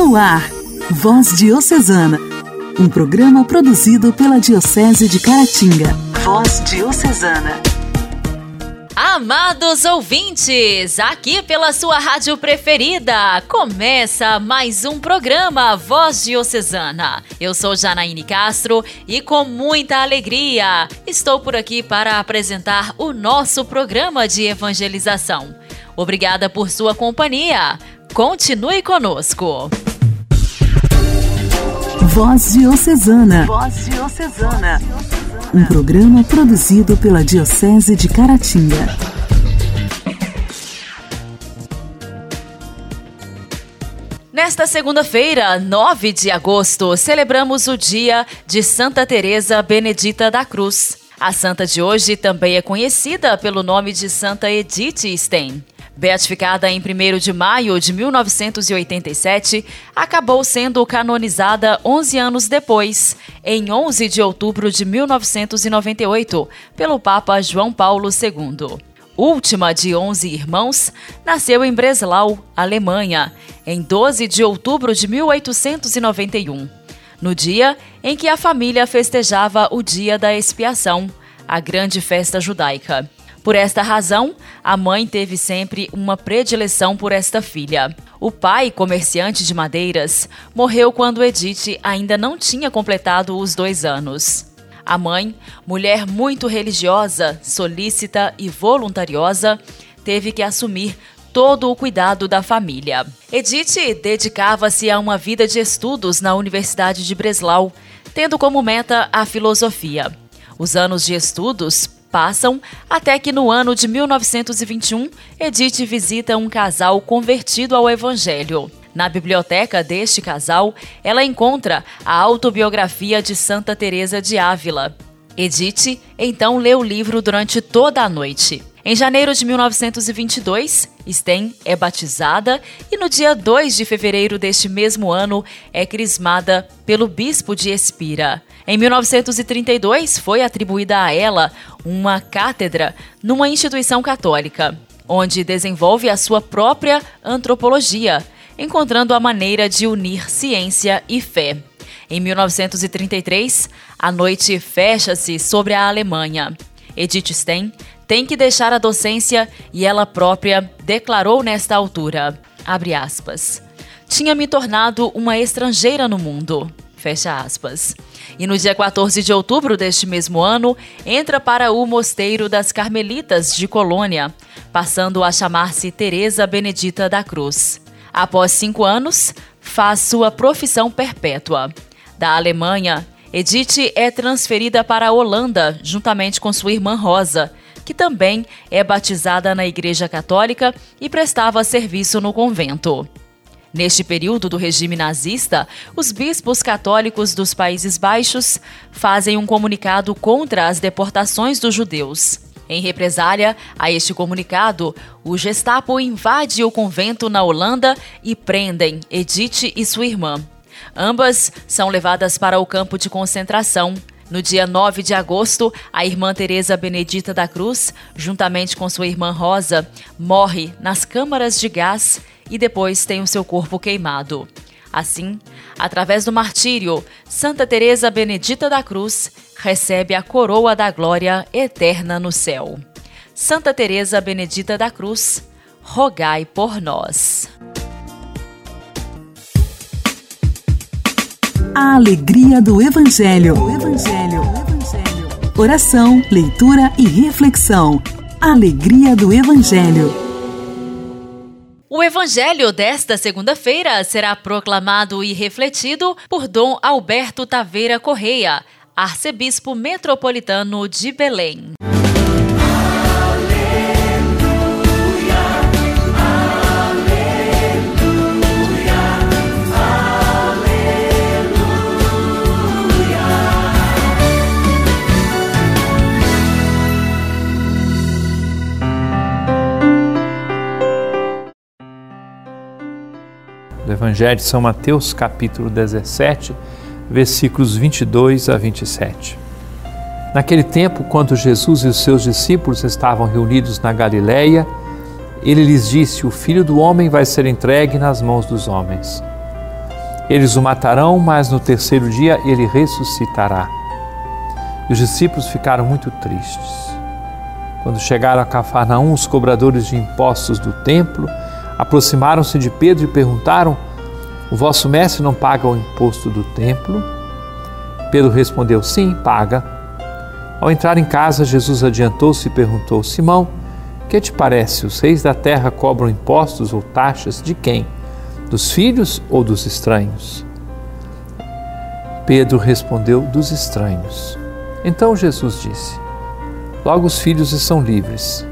No ar, Voz Diocesana, um programa produzido pela Diocese de Caratinga. Voz Diocesana. Amados ouvintes, aqui pela sua rádio preferida, começa mais um programa Voz Diocesana. Eu sou Janaíne Castro e com muita alegria estou por aqui para apresentar o nosso programa de evangelização. Obrigada por sua companhia. Continue conosco. Voz Diocesana. Voz Diocesana. Um programa produzido pela Diocese de Caratinga. Nesta segunda-feira, 9 de agosto, celebramos o dia de Santa Teresa Benedita da Cruz. A santa de hoje também é conhecida pelo nome de Santa Edith Stein. Beatificada em 1 de maio de 1987, acabou sendo canonizada 11 anos depois, em 11 de outubro de 1998, pelo Papa João Paulo II. Última de 11 irmãos, nasceu em Breslau, Alemanha, em 12 de outubro de 1891, no dia em que a família festejava o Dia da Expiação, a grande festa judaica. Por esta razão, a mãe teve sempre uma predileção por esta filha. O pai, comerciante de madeiras, morreu quando Edith ainda não tinha completado os dois anos. A mãe, mulher muito religiosa, solícita e voluntariosa, teve que assumir todo o cuidado da família. Edith dedicava-se a uma vida de estudos na Universidade de Breslau, tendo como meta a filosofia. Os anos de estudos passam até que no ano de 1921, Edith visita um casal convertido ao Evangelho. Na biblioteca deste casal, ela encontra a autobiografia de Santa Teresa de Ávila. Edith então lê o livro durante toda a noite. Em janeiro de 1922, Sten é batizada e no dia 2 de fevereiro deste mesmo ano é crismada pelo bispo de Espira. Em 1932, foi atribuída a ela uma cátedra numa instituição católica, onde desenvolve a sua própria antropologia, encontrando a maneira de unir ciência e fé. Em 1933, a noite fecha-se sobre a Alemanha. Edith Stein tem que deixar a docência e ela própria declarou nesta altura, aspas, tinha me tornado uma estrangeira no mundo. Fecha aspas. E no dia 14 de outubro deste mesmo ano, entra para o Mosteiro das Carmelitas de Colônia, passando a chamar-se Teresa Benedita da Cruz. Após cinco anos, faz sua profissão perpétua. Da Alemanha, Edith é transferida para a Holanda, juntamente com sua irmã Rosa, que também é batizada na Igreja Católica e prestava serviço no convento. Neste período do regime nazista, os bispos católicos dos Países Baixos fazem um comunicado contra as deportações dos judeus. Em represália a este comunicado, o Gestapo invade o convento na Holanda e prendem Edith e sua irmã. Ambas são levadas para o campo de concentração, no dia 9 de agosto, a irmã Teresa Benedita da Cruz, juntamente com sua irmã Rosa, morre nas câmaras de gás e depois tem o seu corpo queimado. Assim, através do martírio, Santa Teresa Benedita da Cruz recebe a coroa da glória eterna no céu. Santa Teresa Benedita da Cruz, rogai por nós. A alegria do Evangelho. O Evangelho. Evangelho. Oração, leitura e reflexão. Alegria do Evangelho. O Evangelho desta segunda-feira será proclamado e refletido por Dom Alberto Taveira Correia, arcebispo metropolitano de Belém. Do Evangelho de São Mateus, capítulo 17, versículos 22 a 27. Naquele tempo, quando Jesus e os seus discípulos estavam reunidos na Galileia, ele lhes disse: O filho do homem vai ser entregue nas mãos dos homens. Eles o matarão, mas no terceiro dia ele ressuscitará. E os discípulos ficaram muito tristes. Quando chegaram a Cafarnaum, os cobradores de impostos do templo aproximaram-se de Pedro e perguntaram: O vosso mestre não paga o imposto do templo? Pedro respondeu: Sim, paga. Ao entrar em casa, Jesus adiantou-se e perguntou: Simão, que te parece? Os reis da terra cobram impostos ou taxas de quem? Dos filhos ou dos estranhos? Pedro respondeu: Dos estranhos. Então Jesus disse: Logo os filhos são livres.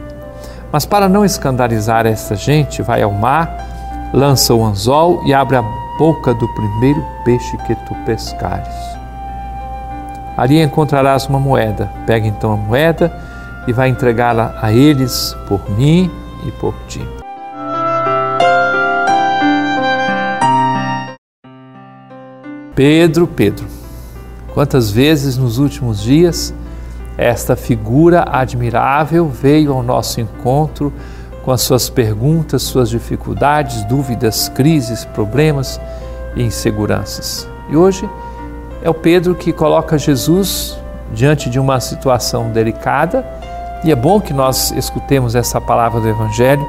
Mas para não escandalizar esta gente, vai ao mar, lança o anzol e abre a boca do primeiro peixe que tu pescares. Ali encontrarás uma moeda. Pega então a moeda e vai entregá-la a eles por mim e por ti. Pedro, Pedro, quantas vezes nos últimos dias esta figura admirável veio ao nosso encontro com as suas perguntas, suas dificuldades, dúvidas, crises, problemas e inseguranças. E hoje é o Pedro que coloca Jesus diante de uma situação delicada e é bom que nós escutemos essa palavra do Evangelho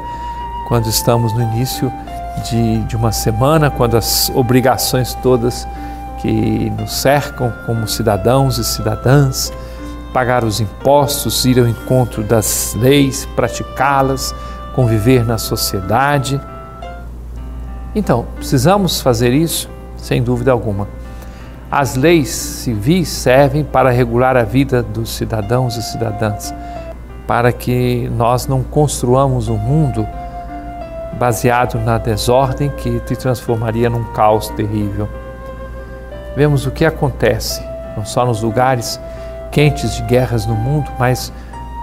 quando estamos no início de, de uma semana, quando as obrigações todas que nos cercam como cidadãos e cidadãs, pagar os impostos, ir ao encontro das leis, praticá-las, conviver na sociedade. Então, precisamos fazer isso, sem dúvida alguma. As leis civis servem para regular a vida dos cidadãos e cidadãs, para que nós não construamos um mundo baseado na desordem que te transformaria num caos terrível vemos o que acontece, não só nos lugares quentes de guerras no mundo, mas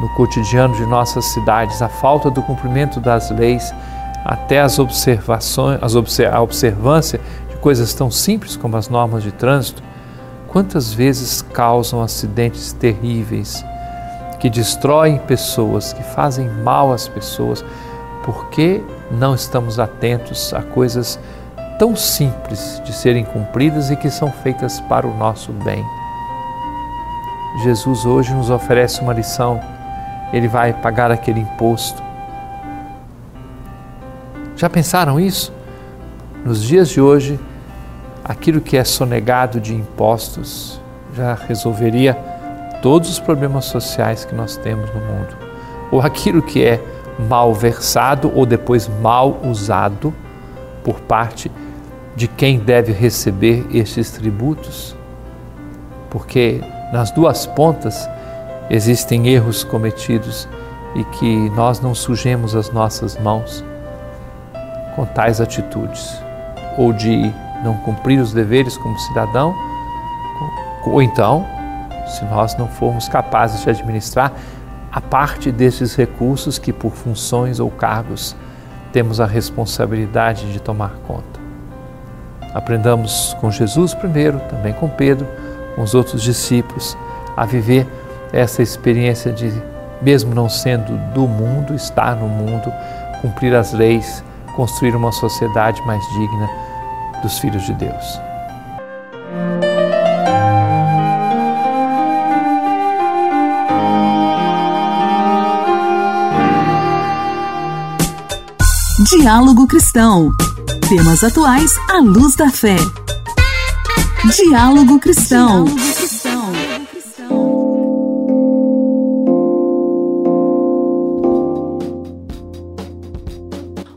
no cotidiano de nossas cidades, a falta do cumprimento das leis, até as observações, as a observância de coisas tão simples como as normas de trânsito, quantas vezes causam acidentes terríveis que destroem pessoas, que fazem mal às pessoas, porque não estamos atentos a coisas tão simples de serem cumpridas e que são feitas para o nosso bem. Jesus hoje nos oferece uma lição. Ele vai pagar aquele imposto. Já pensaram isso? Nos dias de hoje, aquilo que é sonegado de impostos já resolveria todos os problemas sociais que nós temos no mundo. Ou aquilo que é mal versado ou depois mal usado por parte de quem deve receber estes tributos, porque nas duas pontas existem erros cometidos e que nós não sujemos as nossas mãos com tais atitudes, ou de não cumprir os deveres como cidadão, ou então, se nós não formos capazes de administrar a parte desses recursos que, por funções ou cargos, temos a responsabilidade de tomar conta. Aprendamos com Jesus primeiro, também com Pedro, com os outros discípulos, a viver essa experiência de, mesmo não sendo do mundo, estar no mundo, cumprir as leis, construir uma sociedade mais digna dos filhos de Deus. Diálogo Cristão. Temas atuais à luz da fé. Diálogo Cristão.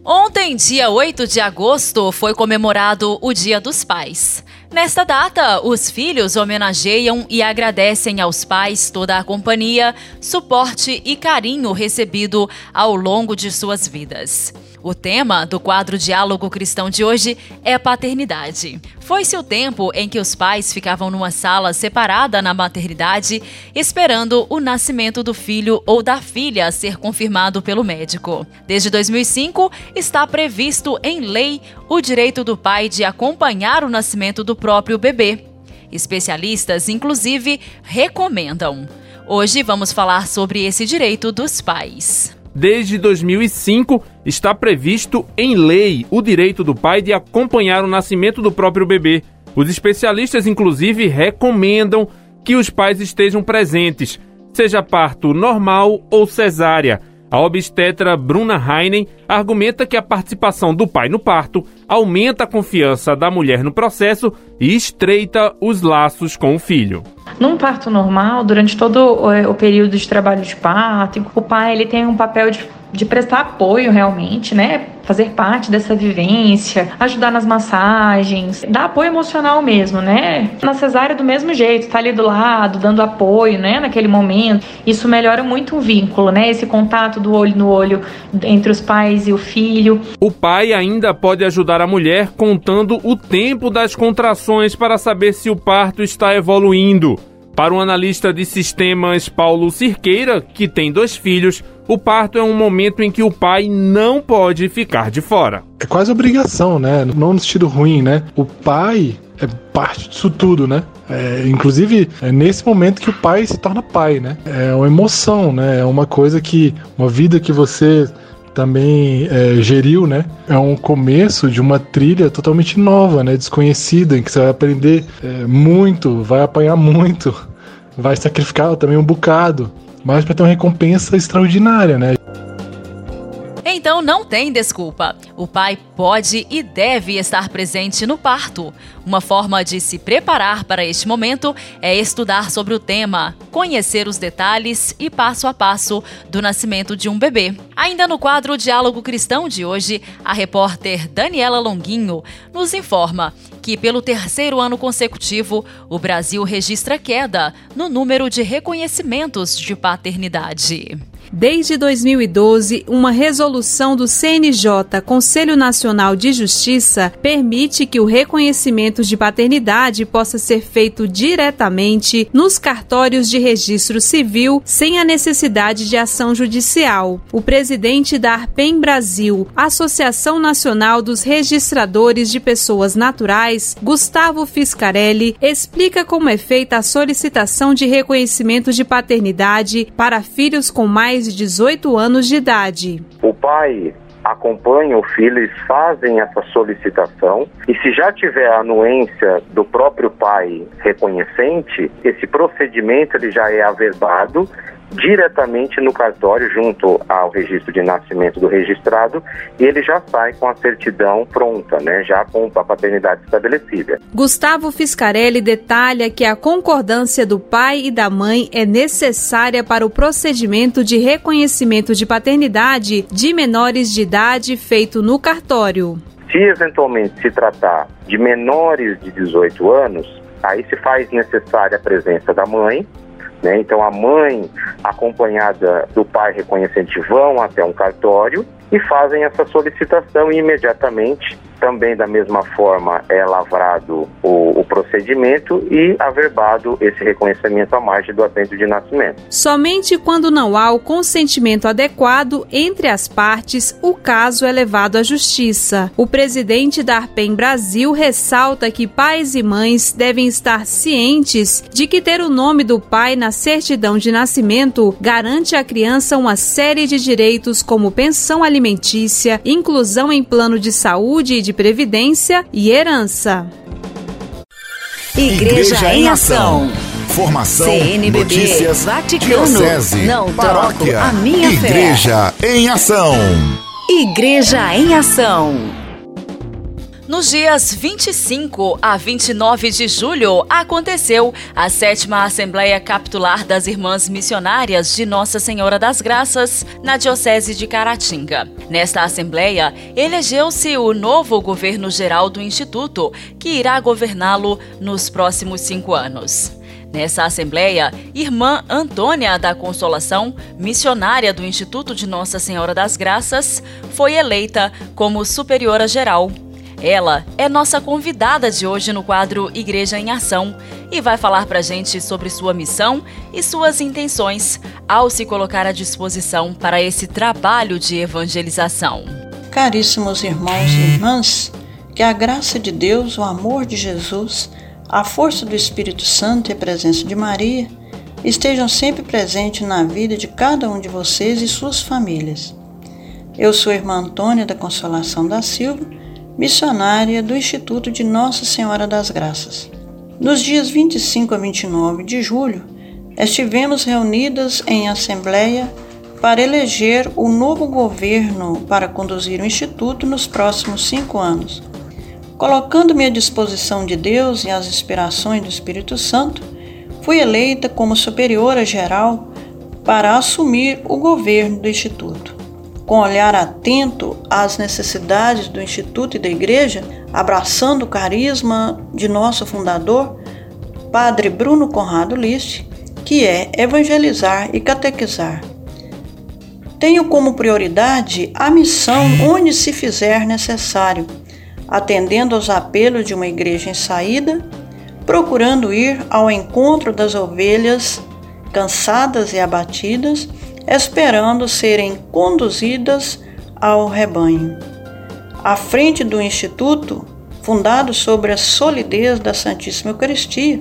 Ontem, dia 8 de agosto, foi comemorado o Dia dos Pais. Nesta data, os filhos homenageiam e agradecem aos pais toda a companhia, suporte e carinho recebido ao longo de suas vidas. O tema do quadro Diálogo Cristão de hoje é paternidade. Foi-se o tempo em que os pais ficavam numa sala separada na maternidade, esperando o nascimento do filho ou da filha ser confirmado pelo médico. Desde 2005, está previsto em lei o direito do pai de acompanhar o nascimento do próprio bebê. Especialistas, inclusive, recomendam. Hoje vamos falar sobre esse direito dos pais. Desde 2005, está previsto em lei o direito do pai de acompanhar o nascimento do próprio bebê. Os especialistas, inclusive, recomendam que os pais estejam presentes, seja parto normal ou cesárea. A obstetra Bruna Heinen argumenta que a participação do pai no parto aumenta a confiança da mulher no processo e estreita os laços com o filho. Num parto normal, durante todo o período de trabalho de parto, o pai ele tem um papel de de prestar apoio realmente, né? Fazer parte dessa vivência, ajudar nas massagens, dar apoio emocional mesmo, né? Na cesárea do mesmo jeito, tá ali do lado, dando apoio, né? Naquele momento. Isso melhora muito o vínculo, né? Esse contato do olho no olho entre os pais e o filho. O pai ainda pode ajudar a mulher contando o tempo das contrações para saber se o parto está evoluindo. Para o analista de sistemas Paulo Cirqueira, que tem dois filhos, o parto é um momento em que o pai não pode ficar de fora. É quase obrigação, né? Não no sentido ruim, né? O pai é parte disso tudo, né? É, inclusive, é nesse momento que o pai se torna pai, né? É uma emoção, né? É uma coisa que. Uma vida que você também é, geriu, né? É um começo de uma trilha totalmente nova, né? Desconhecida, em que você vai aprender é, muito, vai apanhar muito vai sacrificar também um bocado, mas para ter uma recompensa extraordinária, né? Então não tem desculpa. O pai pode e deve estar presente no parto. Uma forma de se preparar para este momento é estudar sobre o tema, conhecer os detalhes e passo a passo do nascimento de um bebê. Ainda no quadro Diálogo Cristão de hoje, a repórter Daniela Longuinho nos informa que, pelo terceiro ano consecutivo, o Brasil registra queda no número de reconhecimentos de paternidade. Desde 2012, uma resolução do CNJ, Conselho Nacional de Justiça, permite que o reconhecimento de paternidade possa ser feito diretamente nos cartórios de registro civil, sem a necessidade de ação judicial. O presidente da Arpem Brasil, Associação Nacional dos Registradores de Pessoas Naturais, Gustavo Fiscarelli, explica como é feita a solicitação de reconhecimento de paternidade para filhos com mais mais de 18 anos de idade. O pai acompanha o filho, eles fazem essa solicitação e se já tiver a anuência do próprio pai reconhecente, esse procedimento ele já é averbado diretamente no cartório junto ao registro de nascimento do registrado e ele já sai com a certidão pronta, né, já com a paternidade estabelecida. Gustavo Fiscarelli detalha que a concordância do pai e da mãe é necessária para o procedimento de reconhecimento de paternidade de menores de idade feito no cartório. Se eventualmente se tratar de menores de 18 anos, aí se faz necessária a presença da mãe né? Então a mãe, acompanhada do pai reconhecente, vão até um cartório e fazem essa solicitação e imediatamente também da mesma forma é lavrado o, o, procedimento e averbado esse reconhecimento à margem do assento de nascimento. Somente quando não há o consentimento adequado entre as partes, o caso é levado à justiça. O presidente da Arpem Brasil ressalta que pais e mães devem estar cientes de que ter o nome do pai na certidão de nascimento garante à criança uma série de direitos como pensão alimentícia, inclusão em plano de saúde e de de Previdência e Herança. Igreja, Igreja em Ação. Formação, CNBB, notícias, Vaticano, diocese, não paróquia, a minha Igreja fé. em Ação. Igreja em Ação. Nos dias 25 a 29 de julho, aconteceu a sétima Assembleia Capitular das Irmãs Missionárias de Nossa Senhora das Graças, na Diocese de Caratinga. Nesta Assembleia, elegeu-se o novo governo geral do Instituto, que irá governá-lo nos próximos cinco anos. Nessa assembleia, irmã Antônia da Consolação, missionária do Instituto de Nossa Senhora das Graças, foi eleita como superiora geral ela é nossa convidada de hoje no quadro Igreja em Ação e vai falar para gente sobre sua missão e suas intenções ao se colocar à disposição para esse trabalho de evangelização. Caríssimos irmãos e irmãs, que a graça de Deus, o amor de Jesus, a força do Espírito Santo e a presença de Maria estejam sempre presentes na vida de cada um de vocês e suas famílias. Eu sou a irmã Antônia da Consolação da Silva, missionária do Instituto de Nossa Senhora das Graças. Nos dias 25 a 29 de julho, estivemos reunidas em assembleia para eleger o novo governo para conduzir o Instituto nos próximos cinco anos. Colocando-me à disposição de Deus e às inspirações do Espírito Santo, fui eleita como superiora geral para assumir o governo do Instituto. Com olhar atento às necessidades do Instituto e da Igreja, abraçando o carisma de nosso fundador, Padre Bruno Conrado List, que é evangelizar e catequizar. Tenho como prioridade a missão onde se fizer necessário, atendendo aos apelos de uma igreja em saída, procurando ir ao encontro das ovelhas cansadas e abatidas, esperando serem conduzidas ao rebanho. À frente do Instituto, fundado sobre a solidez da Santíssima Eucaristia,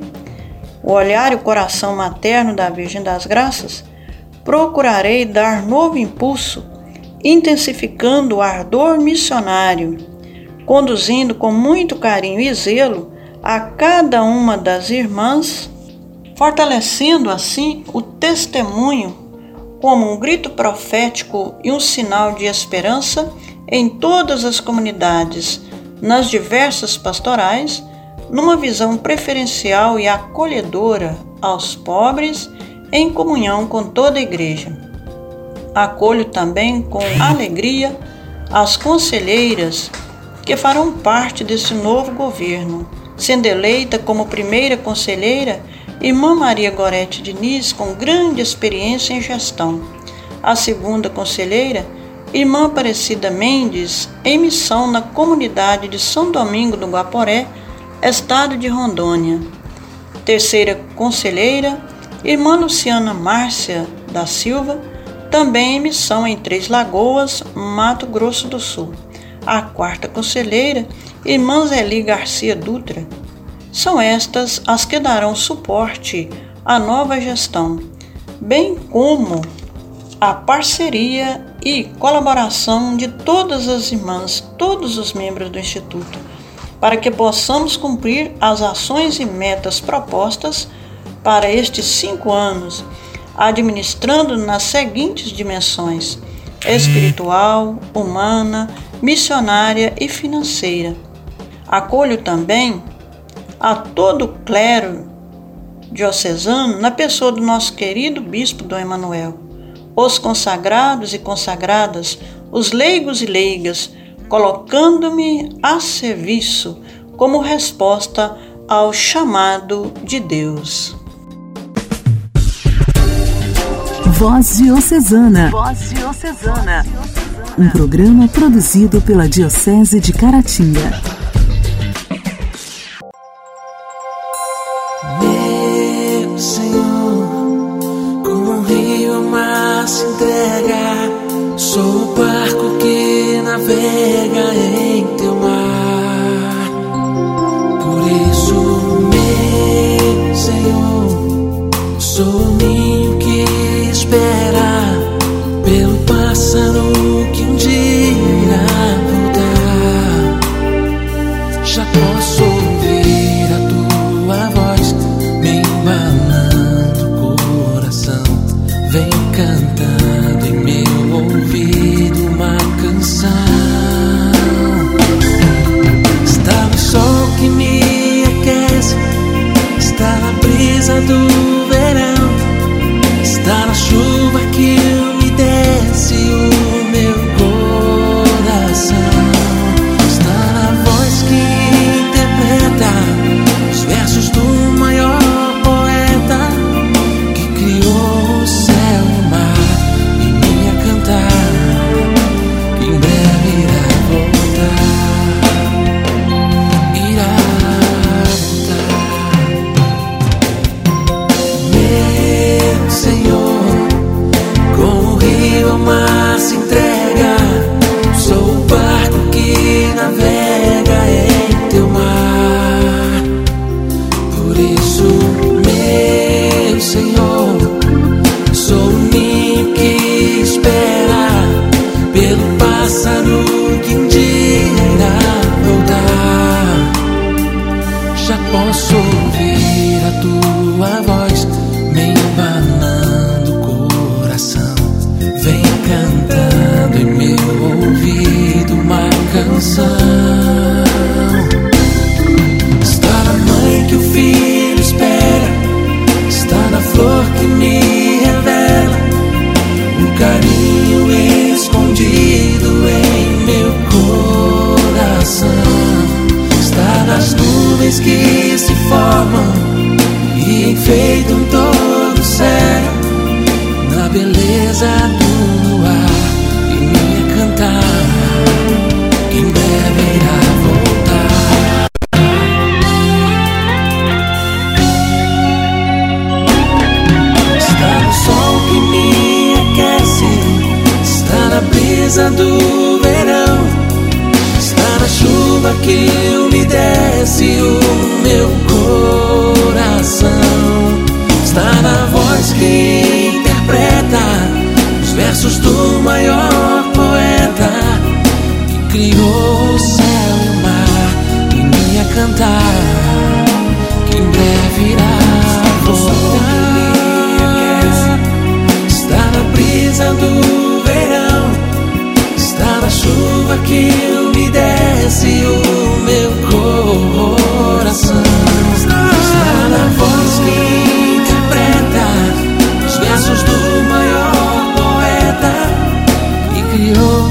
o olhar e o coração materno da Virgem das Graças, procurarei dar novo impulso, intensificando o ardor missionário, conduzindo com muito carinho e zelo a cada uma das irmãs, fortalecendo assim o testemunho como um grito profético e um sinal de esperança em todas as comunidades, nas diversas pastorais, numa visão preferencial e acolhedora aos pobres, em comunhão com toda a Igreja. Acolho também com alegria as conselheiras que farão parte desse novo governo, sendo eleita como primeira conselheira Irmã Maria Gorete Diniz, com grande experiência em gestão. A segunda conselheira, Irmã Aparecida Mendes, em missão na comunidade de São Domingo do Guaporé, estado de Rondônia. Terceira conselheira, Irmã Luciana Márcia da Silva, também em missão em Três Lagoas, Mato Grosso do Sul. A quarta conselheira, Irmã Zeli Garcia Dutra. São estas as que darão suporte à nova gestão, bem como a parceria e colaboração de todas as irmãs, todos os membros do Instituto, para que possamos cumprir as ações e metas propostas para estes cinco anos, administrando nas seguintes dimensões: espiritual, humana, missionária e financeira. Acolho também a todo o clero diocesano na pessoa do nosso querido bispo Dom Emanuel, os consagrados e consagradas, os leigos e leigas, colocando-me a serviço como resposta ao chamado de Deus. Voz Diocesana. Voz Diocesana. Um programa produzido pela Diocese de Caratinga. Navega em teu mar. Por isso, meu Senhor, sou o ninho que espera pelo pássaro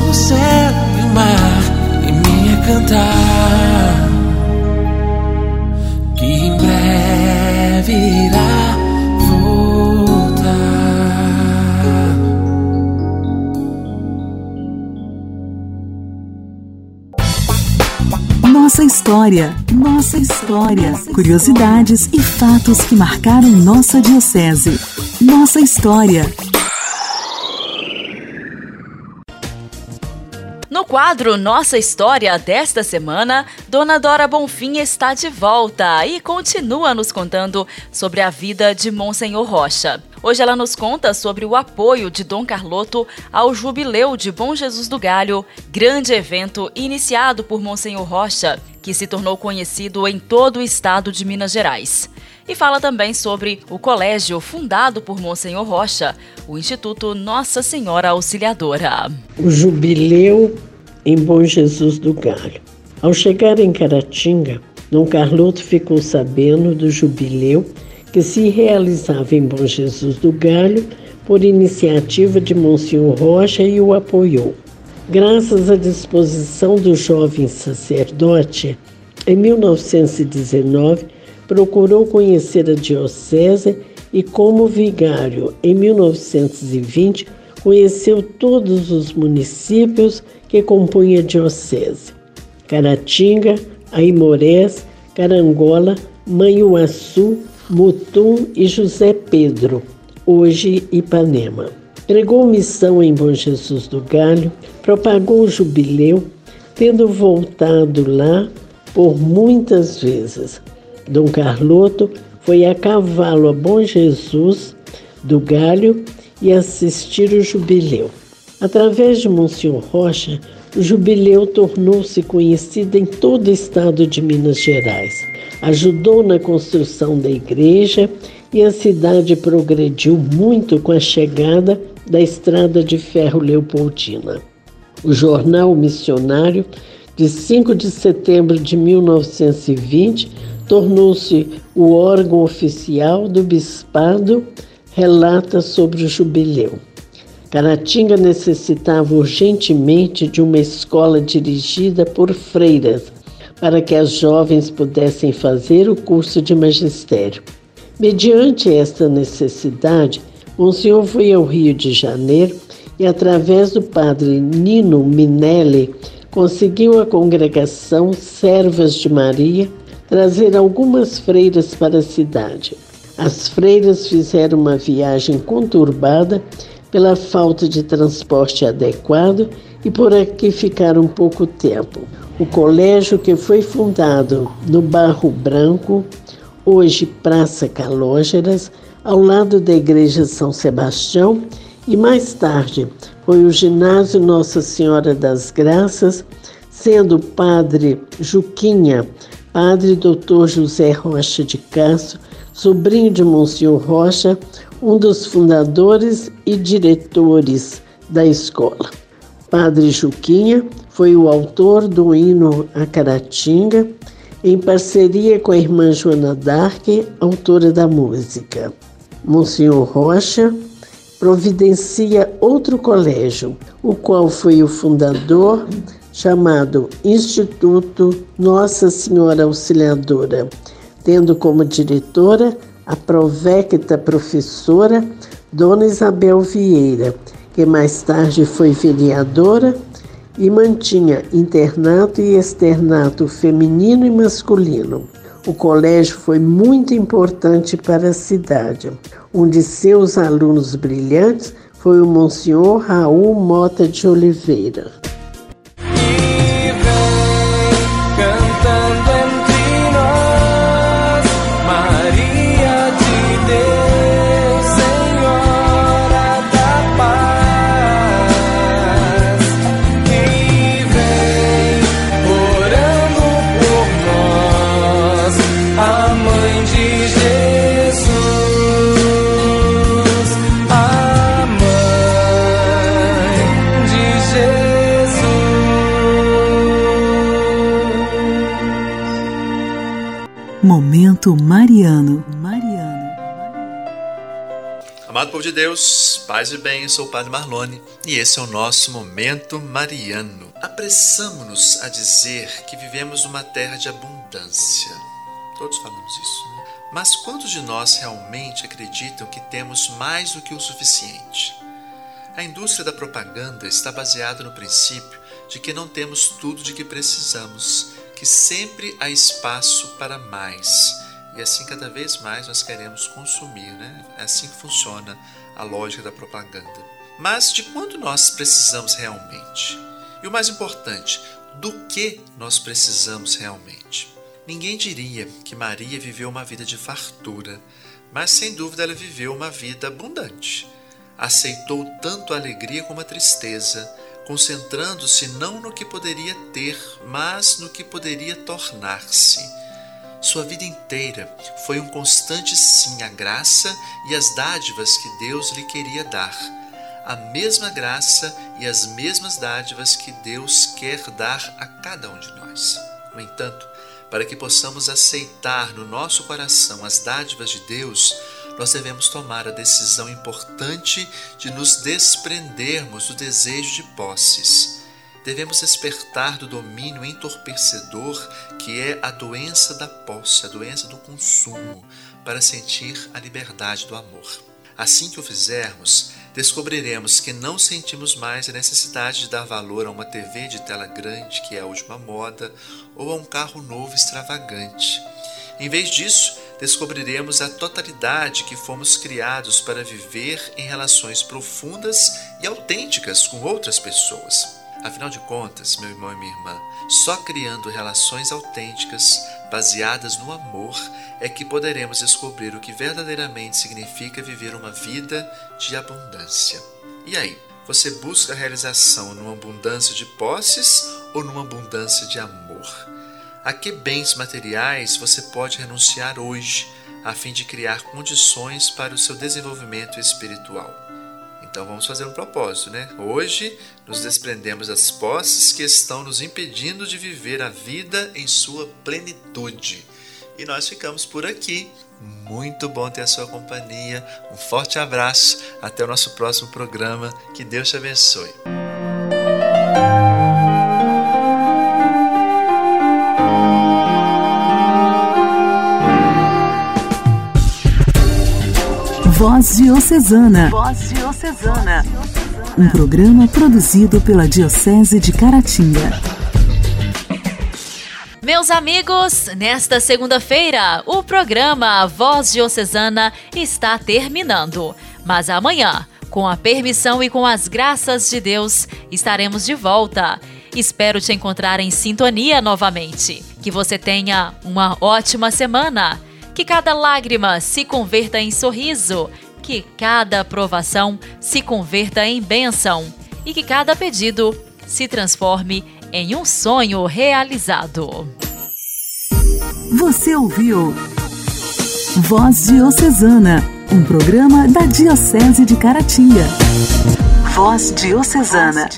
o céu e o mar e me cantar. Que em breve irá voltar. Nossa história, nossa história. Curiosidades e fatos que marcaram nossa diocese. Nossa história. No quadro Nossa História desta semana, Dona Dora Bonfim está de volta e continua nos contando sobre a vida de Monsenhor Rocha. Hoje ela nos conta sobre o apoio de Dom Carloto ao Jubileu de Bom Jesus do Galho, grande evento iniciado por Monsenhor Rocha, que se tornou conhecido em todo o estado de Minas Gerais. E fala também sobre o colégio fundado por Monsenhor Rocha, o Instituto Nossa Senhora Auxiliadora. O jubileu em Bom Jesus do Galho. Ao chegar em Caratinga, Dom Carloto ficou sabendo do jubileu que se realizava em Bom Jesus do Galho por iniciativa de Monsenhor Rocha e o apoiou. Graças à disposição do jovem sacerdote, em 1919 procurou conhecer a diocese e, como vigário, em 1920 conheceu todos os municípios que compõem a diocese: Caratinga, Aimorés, Carangola, Manhuaçu, Mutum e José Pedro, hoje Ipanema. Pregou missão em Bom Jesus do Galho, propagou o jubileu, tendo voltado lá por muitas vezes. Dom Carloto foi a cavalo a Bom Jesus do Galho e assistir o jubileu. Através de Monsenhor Rocha, o jubileu tornou-se conhecido em todo o estado de Minas Gerais. Ajudou na construção da igreja e a cidade progrediu muito com a chegada da estrada de ferro Leopoldina. O jornal Missionário, de 5 de setembro de 1920, tornou-se o órgão oficial do bispado, relata sobre o jubileu. Caratinga necessitava urgentemente de uma escola dirigida por freiras, para que as jovens pudessem fazer o curso de magistério. Mediante esta necessidade, Monsenhor foi ao Rio de Janeiro e, através do padre Nino Minelli, conseguiu a congregação Servas de Maria trazer algumas freiras para a cidade. As freiras fizeram uma viagem conturbada pela falta de transporte adequado e por aqui ficaram pouco tempo. O colégio, que foi fundado no Barro Branco, hoje Praça Calógeras, ao lado da Igreja São Sebastião, e mais tarde foi o Ginásio Nossa Senhora das Graças, sendo padre Juquinha Padre Dr. José Rocha de Castro, sobrinho de Monsenhor Rocha, um dos fundadores e diretores da escola. Padre Juquinha foi o autor do hino a Caratinga, em parceria com a irmã Joana Dark, autora da música. Monsenhor Rocha providencia outro colégio, o qual foi o fundador, chamado Instituto Nossa Senhora Auxiliadora, tendo como diretora a provecta professora Dona Isabel Vieira, que mais tarde foi vereadora e mantinha internato e externato feminino e masculino. O colégio foi muito importante para a cidade. Um de seus alunos brilhantes foi o Monsenhor Raul Mota de Oliveira. Momento Mariano. Mariano. Amado povo de Deus, paz e bem, eu sou o Padre Marlone e esse é o nosso Momento Mariano. Apressamos-nos a dizer que vivemos numa terra de abundância. Todos falamos isso, né? Mas quantos de nós realmente acreditam que temos mais do que o suficiente? A indústria da propaganda está baseada no princípio de que não temos tudo de que precisamos que sempre há espaço para mais. E assim, cada vez mais nós queremos consumir, né? É assim que funciona a lógica da propaganda. Mas de quanto nós precisamos realmente? E o mais importante, do que nós precisamos realmente? Ninguém diria que Maria viveu uma vida de fartura, mas sem dúvida ela viveu uma vida abundante. Aceitou tanto a alegria como a tristeza, concentrando-se não no que poderia ter, mas no que poderia tornar-se. Sua vida inteira foi um constante sim à graça e às dádivas que Deus lhe queria dar. A mesma graça e as mesmas dádivas que Deus quer dar a cada um de nós. No entanto, para que possamos aceitar no nosso coração as dádivas de Deus, nós devemos tomar a decisão importante de nos desprendermos do desejo de posses. Devemos despertar do domínio entorpecedor que é a doença da posse, a doença do consumo, para sentir a liberdade do amor. Assim que o fizermos, descobriremos que não sentimos mais a necessidade de dar valor a uma TV de tela grande, que é a última moda, ou a um carro novo extravagante. Em vez disso, descobriremos a totalidade que fomos criados para viver em relações profundas e autênticas com outras pessoas. Afinal de contas, meu irmão e minha irmã, só criando relações autênticas, baseadas no amor, é que poderemos descobrir o que verdadeiramente significa viver uma vida de abundância. E aí, você busca a realização numa abundância de posses ou numa abundância de amor? A que bens materiais você pode renunciar hoje a fim de criar condições para o seu desenvolvimento espiritual? Então vamos fazer um propósito, né? Hoje nos desprendemos das posses que estão nos impedindo de viver a vida em sua plenitude. E nós ficamos por aqui. Muito bom ter a sua companhia. Um forte abraço. Até o nosso próximo programa. Que Deus te abençoe. Voz Diocesana. Voz Diocesana. Um programa produzido pela Diocese de Caratinga. Meus amigos, nesta segunda-feira, o programa Voz Diocesana está terminando. Mas amanhã, com a permissão e com as graças de Deus, estaremos de volta. Espero te encontrar em sintonia novamente. Que você tenha uma ótima semana. Que cada lágrima se converta em sorriso, que cada aprovação se converta em bênção e que cada pedido se transforme em um sonho realizado. Você ouviu Voz Diocesana, um programa da Diocese de Caratinga. Voz Diocesana.